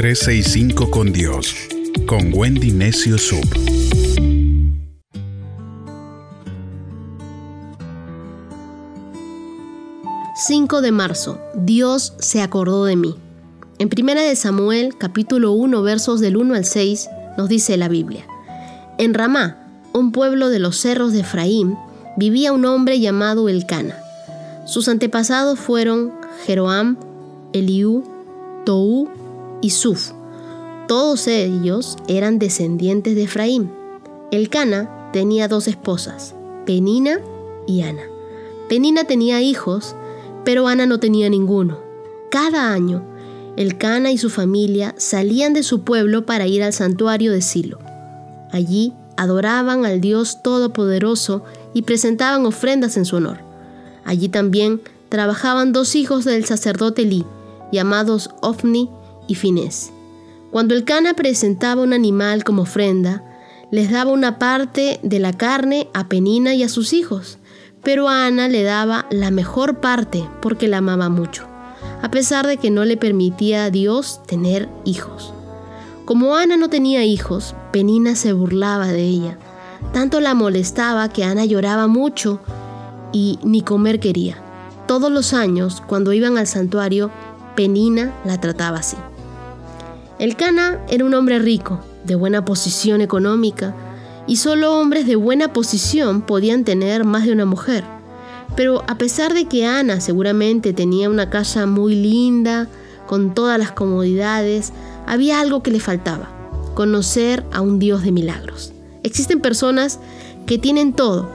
365 con Dios, con Wendy Necio Sub. ...5 de marzo... ...Dios se acordó de mí... En Primera de Samuel, capítulo 1, versos del 1 al 6, nos dice la Biblia. En Ramá, un pueblo de los cerros de Efraín, vivía un hombre llamado Elcana. Sus antepasados fueron Jeroam, Eliú, Tou y Suf. Todos ellos eran descendientes de Efraín. Elcana tenía dos esposas, Penina y Ana. Penina tenía hijos, pero Ana no tenía ninguno. Cada año, Elcana y su familia salían de su pueblo para ir al santuario de Silo. Allí adoraban al Dios Todopoderoso y presentaban ofrendas en su honor. Allí también trabajaban dos hijos del sacerdote Li, llamados Ofni y Finés. Cuando Elcana presentaba un animal como ofrenda, les daba una parte de la carne a Penina y a sus hijos, pero a Ana le daba la mejor parte porque la amaba mucho a pesar de que no le permitía a Dios tener hijos. Como Ana no tenía hijos, Penina se burlaba de ella. Tanto la molestaba que Ana lloraba mucho y ni comer quería. Todos los años, cuando iban al santuario, Penina la trataba así. El Cana era un hombre rico, de buena posición económica, y solo hombres de buena posición podían tener más de una mujer. Pero a pesar de que Ana seguramente tenía una casa muy linda, con todas las comodidades, había algo que le faltaba, conocer a un Dios de milagros. Existen personas que tienen todo,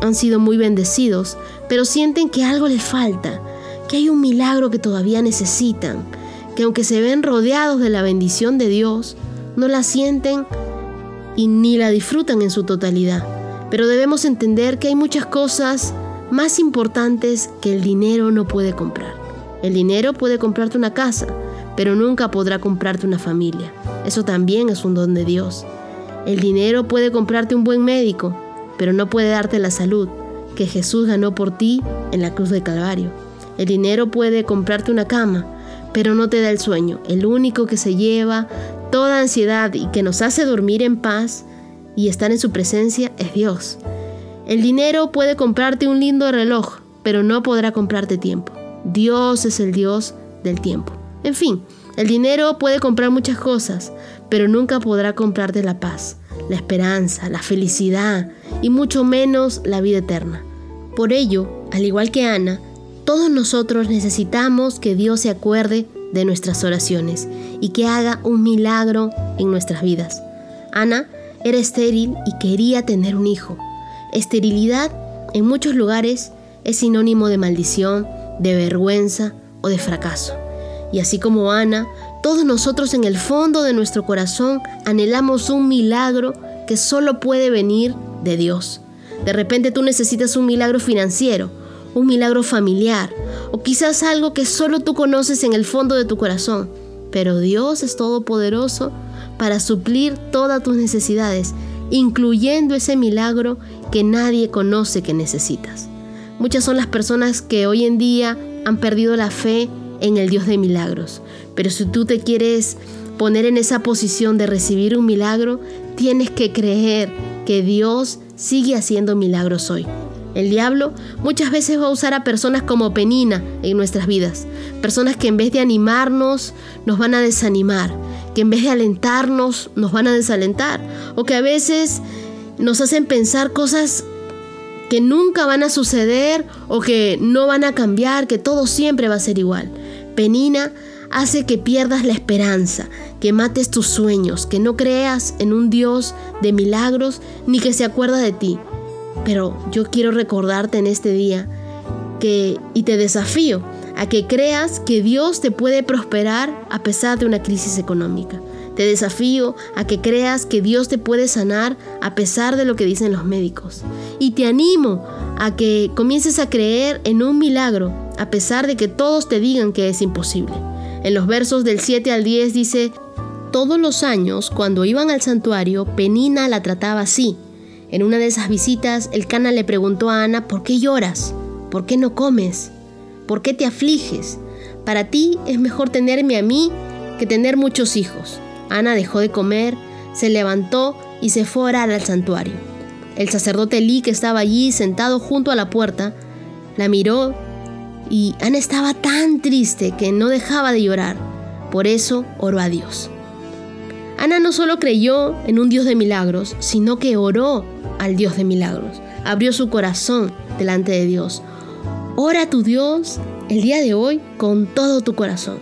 han sido muy bendecidos, pero sienten que algo les falta, que hay un milagro que todavía necesitan, que aunque se ven rodeados de la bendición de Dios, no la sienten y ni la disfrutan en su totalidad. Pero debemos entender que hay muchas cosas más importantes que el dinero no puede comprar. El dinero puede comprarte una casa, pero nunca podrá comprarte una familia. Eso también es un don de Dios. El dinero puede comprarte un buen médico, pero no puede darte la salud que Jesús ganó por ti en la cruz de Calvario. El dinero puede comprarte una cama, pero no te da el sueño. El único que se lleva toda ansiedad y que nos hace dormir en paz y estar en su presencia es Dios. El dinero puede comprarte un lindo reloj, pero no podrá comprarte tiempo. Dios es el Dios del tiempo. En fin, el dinero puede comprar muchas cosas, pero nunca podrá comprarte la paz, la esperanza, la felicidad y mucho menos la vida eterna. Por ello, al igual que Ana, todos nosotros necesitamos que Dios se acuerde de nuestras oraciones y que haga un milagro en nuestras vidas. Ana era estéril y quería tener un hijo. Esterilidad en muchos lugares es sinónimo de maldición, de vergüenza o de fracaso. Y así como Ana, todos nosotros en el fondo de nuestro corazón anhelamos un milagro que solo puede venir de Dios. De repente tú necesitas un milagro financiero, un milagro familiar, o quizás algo que solo tú conoces en el fondo de tu corazón. Pero Dios es todopoderoso para suplir todas tus necesidades incluyendo ese milagro que nadie conoce que necesitas. Muchas son las personas que hoy en día han perdido la fe en el Dios de milagros, pero si tú te quieres poner en esa posición de recibir un milagro, tienes que creer que Dios sigue haciendo milagros hoy. El diablo muchas veces va a usar a personas como Penina en nuestras vidas, personas que en vez de animarnos nos van a desanimar, que en vez de alentarnos nos van a desalentar o que a veces nos hacen pensar cosas que nunca van a suceder o que no van a cambiar, que todo siempre va a ser igual. Penina hace que pierdas la esperanza, que mates tus sueños, que no creas en un Dios de milagros ni que se acuerda de ti. Pero yo quiero recordarte en este día que y te desafío a que creas que Dios te puede prosperar a pesar de una crisis económica. Te desafío a que creas que Dios te puede sanar a pesar de lo que dicen los médicos. Y te animo a que comiences a creer en un milagro a pesar de que todos te digan que es imposible. En los versos del 7 al 10 dice, todos los años cuando iban al santuario, Penina la trataba así. En una de esas visitas, el cana le preguntó a Ana, ¿por qué lloras? ¿Por qué no comes? ¿Por qué te afliges? Para ti es mejor tenerme a mí que tener muchos hijos. Ana dejó de comer, se levantó y se fue a orar al santuario. El sacerdote Lee, que estaba allí sentado junto a la puerta, la miró y Ana estaba tan triste que no dejaba de llorar. Por eso oró a Dios. Ana no solo creyó en un Dios de milagros, sino que oró al Dios de milagros. Abrió su corazón delante de Dios. Ora a tu Dios el día de hoy con todo tu corazón.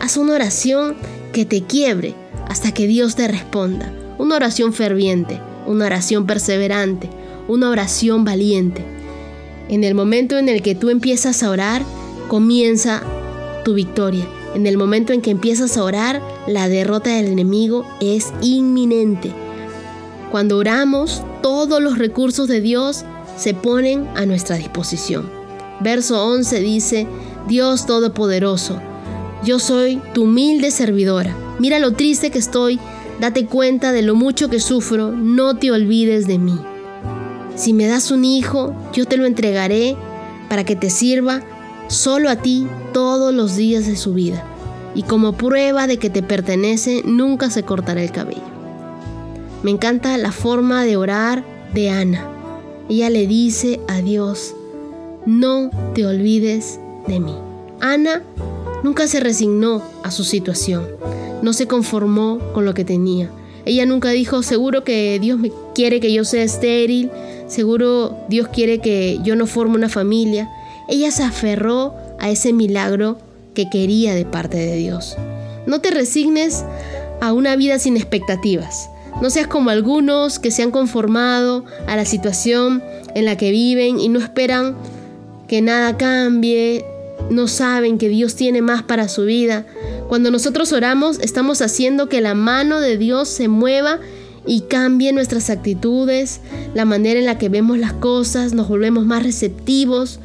Haz una oración que te quiebre hasta que Dios te responda. Una oración ferviente, una oración perseverante, una oración valiente. En el momento en el que tú empiezas a orar, comienza tu victoria. En el momento en que empiezas a orar, la derrota del enemigo es inminente. Cuando oramos, todos los recursos de Dios se ponen a nuestra disposición. Verso 11 dice, Dios Todopoderoso, yo soy tu humilde servidora. Mira lo triste que estoy, date cuenta de lo mucho que sufro, no te olvides de mí. Si me das un hijo, yo te lo entregaré para que te sirva solo a ti todos los días de su vida, y como prueba de que te pertenece, nunca se cortará el cabello. Me encanta la forma de orar de Ana. Ella le dice a Dios, no te olvides de mí. Ana nunca se resignó a su situación, no se conformó con lo que tenía. Ella nunca dijo, seguro que Dios me quiere que yo sea estéril, seguro Dios quiere que yo no forme una familia ella se aferró a ese milagro que quería de parte de Dios. No te resignes a una vida sin expectativas. No seas como algunos que se han conformado a la situación en la que viven y no esperan que nada cambie, no saben que Dios tiene más para su vida. Cuando nosotros oramos, estamos haciendo que la mano de Dios se mueva y cambie nuestras actitudes, la manera en la que vemos las cosas, nos volvemos más receptivos,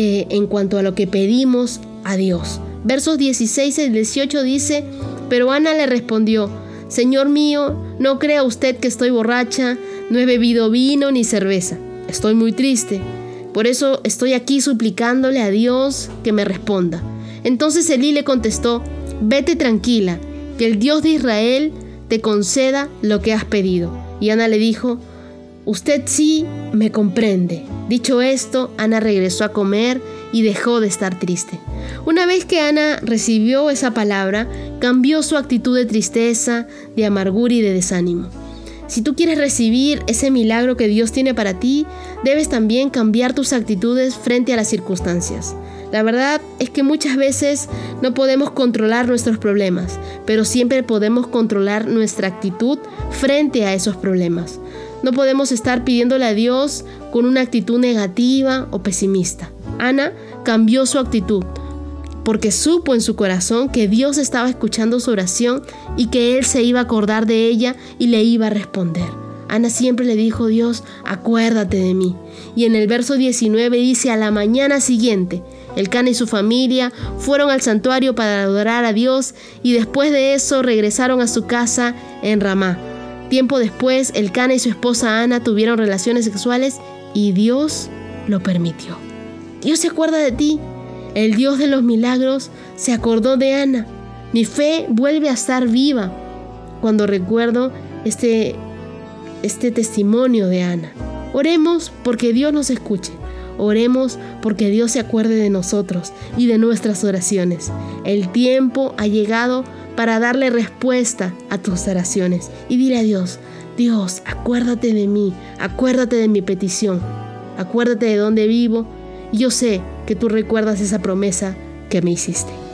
eh, en cuanto a lo que pedimos a Dios. Versos 16 y 18 dice, pero Ana le respondió, Señor mío, no crea usted que estoy borracha, no he bebido vino ni cerveza, estoy muy triste, por eso estoy aquí suplicándole a Dios que me responda. Entonces Elí le contestó, vete tranquila, que el Dios de Israel te conceda lo que has pedido. Y Ana le dijo, Usted sí me comprende. Dicho esto, Ana regresó a comer y dejó de estar triste. Una vez que Ana recibió esa palabra, cambió su actitud de tristeza, de amargura y de desánimo. Si tú quieres recibir ese milagro que Dios tiene para ti, debes también cambiar tus actitudes frente a las circunstancias. La verdad es que muchas veces no podemos controlar nuestros problemas, pero siempre podemos controlar nuestra actitud frente a esos problemas. No podemos estar pidiéndole a Dios con una actitud negativa o pesimista. Ana cambió su actitud porque supo en su corazón que Dios estaba escuchando su oración y que Él se iba a acordar de ella y le iba a responder. Ana siempre le dijo, Dios, acuérdate de mí. Y en el verso 19 dice, a la mañana siguiente, el Cana y su familia fueron al santuario para adorar a Dios y después de eso regresaron a su casa en Ramá. Tiempo después, el Cana y su esposa Ana tuvieron relaciones sexuales y Dios lo permitió. Dios se acuerda de ti. El Dios de los milagros se acordó de Ana. Mi fe vuelve a estar viva cuando recuerdo este, este testimonio de Ana. Oremos porque Dios nos escuche. Oremos porque Dios se acuerde de nosotros y de nuestras oraciones. El tiempo ha llegado para darle respuesta a tus oraciones. Y dile a Dios, Dios, acuérdate de mí, acuérdate de mi petición, acuérdate de dónde vivo. Yo sé que tú recuerdas esa promesa que me hiciste.